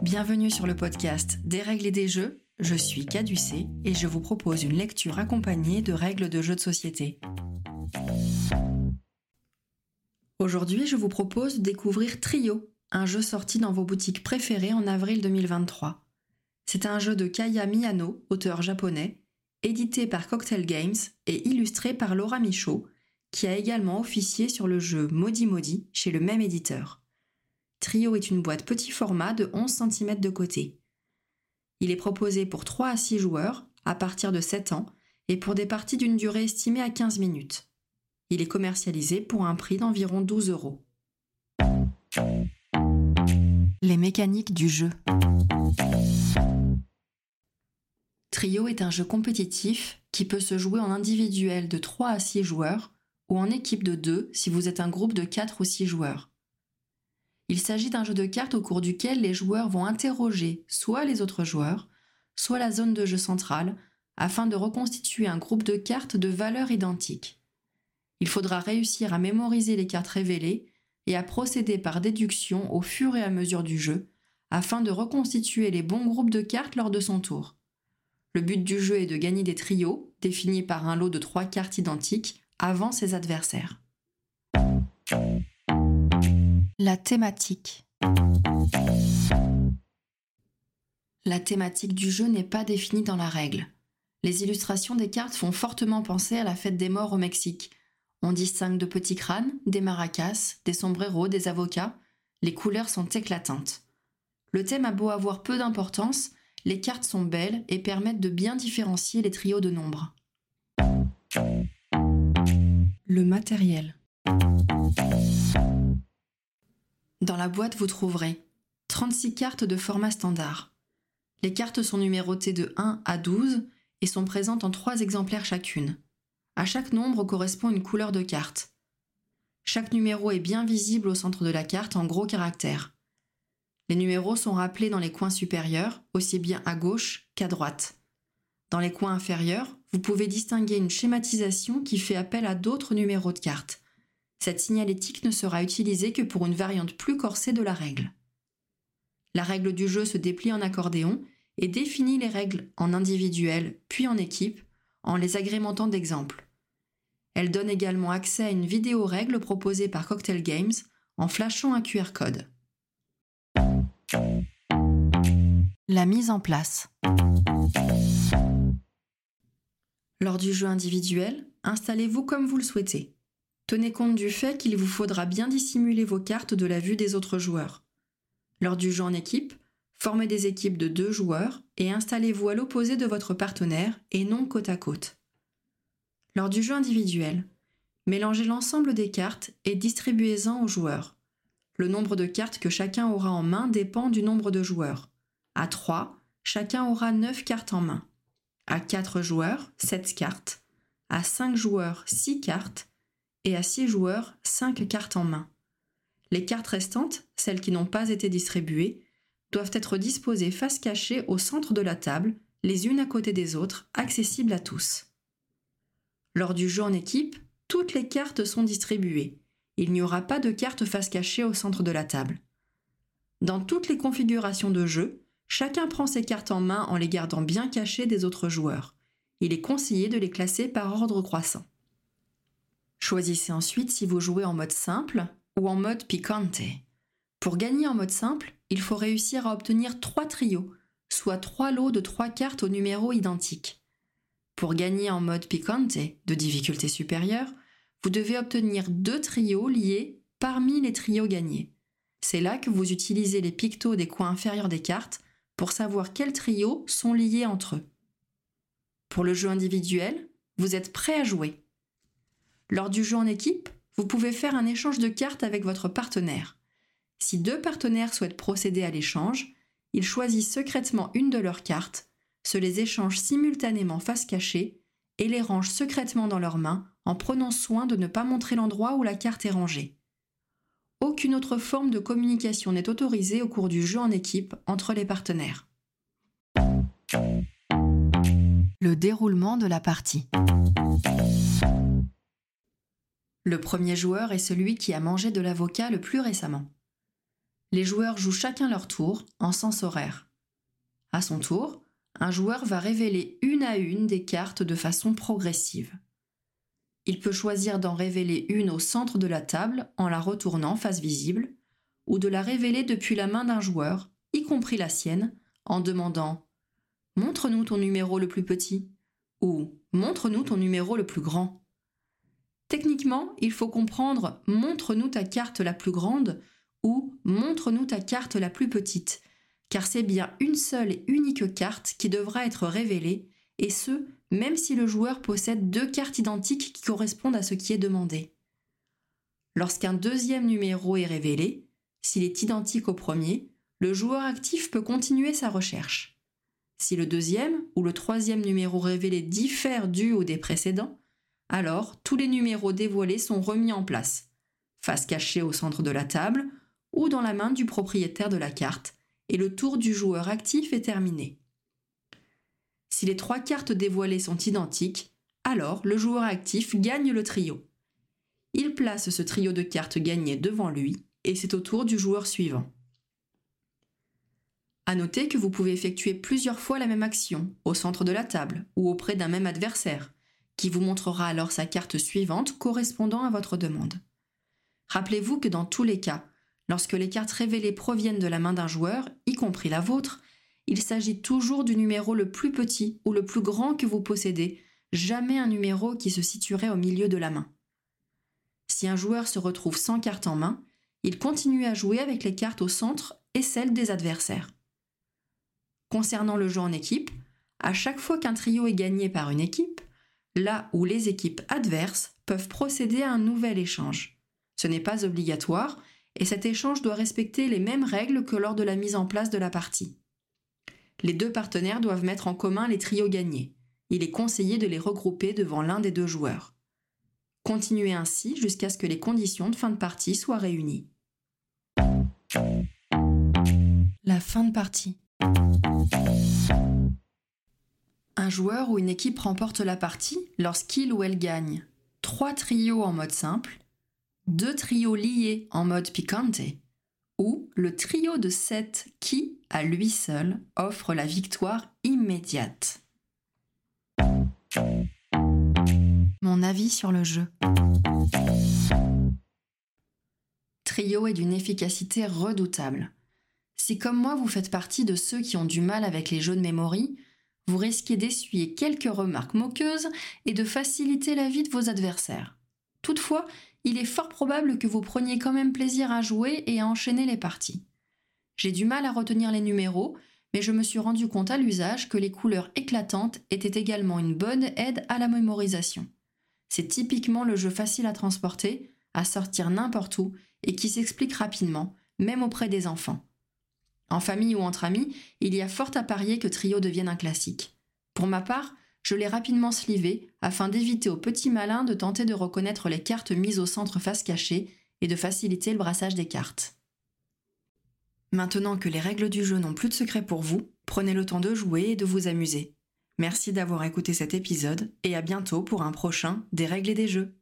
Bienvenue sur le podcast Des règles et des jeux. Je suis Caducée et je vous propose une lecture accompagnée de règles de jeux de société. Aujourd'hui, je vous propose de découvrir Trio, un jeu sorti dans vos boutiques préférées en avril 2023. C'est un jeu de Kaya Miyano, auteur japonais, édité par Cocktail Games et illustré par Laura Michaud, qui a également officié sur le jeu Modi Modi chez le même éditeur. Trio est une boîte petit format de 11 cm de côté. Il est proposé pour 3 à 6 joueurs à partir de 7 ans et pour des parties d'une durée estimée à 15 minutes. Il est commercialisé pour un prix d'environ 12 euros. Les mécaniques du jeu. Trio est un jeu compétitif qui peut se jouer en individuel de 3 à 6 joueurs ou en équipe de 2 si vous êtes un groupe de 4 ou 6 joueurs. Il s'agit d'un jeu de cartes au cours duquel les joueurs vont interroger soit les autres joueurs, soit la zone de jeu centrale, afin de reconstituer un groupe de cartes de valeur identique. Il faudra réussir à mémoriser les cartes révélées et à procéder par déduction au fur et à mesure du jeu, afin de reconstituer les bons groupes de cartes lors de son tour. Le but du jeu est de gagner des trios, définis par un lot de trois cartes identiques, avant ses adversaires. La thématique. La thématique du jeu n'est pas définie dans la règle. Les illustrations des cartes font fortement penser à la fête des morts au Mexique. On distingue de petits crânes, des maracas, des sombreros, des avocats. Les couleurs sont éclatantes. Le thème a beau avoir peu d'importance, les cartes sont belles et permettent de bien différencier les trios de nombres. Le matériel. La boîte, vous trouverez 36 cartes de format standard. Les cartes sont numérotées de 1 à 12 et sont présentes en 3 exemplaires chacune. À chaque nombre correspond une couleur de carte. Chaque numéro est bien visible au centre de la carte en gros caractères. Les numéros sont rappelés dans les coins supérieurs, aussi bien à gauche qu'à droite. Dans les coins inférieurs, vous pouvez distinguer une schématisation qui fait appel à d'autres numéros de cartes. Cette signalétique ne sera utilisée que pour une variante plus corsée de la règle. La règle du jeu se déplie en accordéon et définit les règles en individuel puis en équipe en les agrémentant d'exemples. Elle donne également accès à une vidéo règle proposée par Cocktail Games en flashant un QR code. La mise en place. Lors du jeu individuel, installez-vous comme vous le souhaitez. Tenez compte du fait qu'il vous faudra bien dissimuler vos cartes de la vue des autres joueurs. Lors du jeu en équipe, formez des équipes de deux joueurs et installez-vous à l'opposé de votre partenaire et non côte à côte. Lors du jeu individuel, mélangez l'ensemble des cartes et distribuez-en aux joueurs. Le nombre de cartes que chacun aura en main dépend du nombre de joueurs. À 3, chacun aura 9 cartes en main. À 4 joueurs, 7 cartes. À 5 joueurs, 6 cartes et à 6 joueurs 5 cartes en main. Les cartes restantes, celles qui n'ont pas été distribuées, doivent être disposées face cachée au centre de la table, les unes à côté des autres, accessibles à tous. Lors du jeu en équipe, toutes les cartes sont distribuées. Il n'y aura pas de carte face cachée au centre de la table. Dans toutes les configurations de jeu, chacun prend ses cartes en main en les gardant bien cachées des autres joueurs. Il est conseillé de les classer par ordre croissant. Choisissez ensuite si vous jouez en mode simple ou en mode picante. Pour gagner en mode simple, il faut réussir à obtenir trois trios, soit trois lots de trois cartes aux numéros identiques. Pour gagner en mode picante, de difficulté supérieure, vous devez obtenir deux trios liés parmi les trios gagnés. C'est là que vous utilisez les pictos des coins inférieurs des cartes pour savoir quels trios sont liés entre eux. Pour le jeu individuel, vous êtes prêt à jouer. Lors du jeu en équipe, vous pouvez faire un échange de cartes avec votre partenaire. Si deux partenaires souhaitent procéder à l'échange, ils choisissent secrètement une de leurs cartes, se les échangent simultanément face cachée et les rangent secrètement dans leurs mains en prenant soin de ne pas montrer l'endroit où la carte est rangée. Aucune autre forme de communication n'est autorisée au cours du jeu en équipe entre les partenaires. Le déroulement de la partie. Le premier joueur est celui qui a mangé de l'avocat le plus récemment. Les joueurs jouent chacun leur tour en sens horaire. À son tour, un joueur va révéler une à une des cartes de façon progressive. Il peut choisir d'en révéler une au centre de la table en la retournant face visible, ou de la révéler depuis la main d'un joueur, y compris la sienne, en demandant Montre-nous ton numéro le plus petit ou Montre-nous ton numéro le plus grand. Techniquement, il faut comprendre Montre-nous ta carte la plus grande ou Montre-nous ta carte la plus petite, car c'est bien une seule et unique carte qui devra être révélée, et ce, même si le joueur possède deux cartes identiques qui correspondent à ce qui est demandé. Lorsqu'un deuxième numéro est révélé, s'il est identique au premier, le joueur actif peut continuer sa recherche. Si le deuxième ou le troisième numéro révélé diffère du ou des précédents, alors tous les numéros dévoilés sont remis en place, face cachée au centre de la table ou dans la main du propriétaire de la carte, et le tour du joueur actif est terminé. Si les trois cartes dévoilées sont identiques, alors le joueur actif gagne le trio. Il place ce trio de cartes gagnées devant lui et c'est au tour du joueur suivant. À noter que vous pouvez effectuer plusieurs fois la même action au centre de la table ou auprès d'un même adversaire, qui vous montrera alors sa carte suivante correspondant à votre demande. Rappelez-vous que dans tous les cas, lorsque les cartes révélées proviennent de la main d'un joueur, y compris la vôtre, il s'agit toujours du numéro le plus petit ou le plus grand que vous possédez, jamais un numéro qui se situerait au milieu de la main. Si un joueur se retrouve sans carte en main, il continue à jouer avec les cartes au centre et celles des adversaires. Concernant le jeu en équipe, à chaque fois qu'un trio est gagné par une équipe, là où les équipes adverses peuvent procéder à un nouvel échange. Ce n'est pas obligatoire et cet échange doit respecter les mêmes règles que lors de la mise en place de la partie les deux partenaires doivent mettre en commun les trios gagnés. Il est conseillé de les regrouper devant l'un des deux joueurs. Continuez ainsi jusqu'à ce que les conditions de fin de partie soient réunies. La fin de partie. Un joueur ou une équipe remporte la partie lorsqu'il ou elle gagne trois trios en mode simple, deux trios liés en mode picante, ou le trio de 7 qui, à lui seul, offre la victoire immédiate. Mon avis sur le jeu. Trio est d'une efficacité redoutable. Si comme moi vous faites partie de ceux qui ont du mal avec les jeux de mémoire, vous risquez d'essuyer quelques remarques moqueuses et de faciliter la vie de vos adversaires. Toutefois, il est fort probable que vous preniez quand même plaisir à jouer et à enchaîner les parties. J'ai du mal à retenir les numéros, mais je me suis rendu compte à l'usage que les couleurs éclatantes étaient également une bonne aide à la mémorisation. C'est typiquement le jeu facile à transporter, à sortir n'importe où et qui s'explique rapidement, même auprès des enfants. En famille ou entre amis, il y a fort à parier que Trio devienne un classique. Pour ma part, je l'ai rapidement slivé afin d'éviter aux petits malins de tenter de reconnaître les cartes mises au centre face cachée et de faciliter le brassage des cartes. Maintenant que les règles du jeu n'ont plus de secret pour vous, prenez le temps de jouer et de vous amuser. Merci d'avoir écouté cet épisode et à bientôt pour un prochain Des règles et des jeux.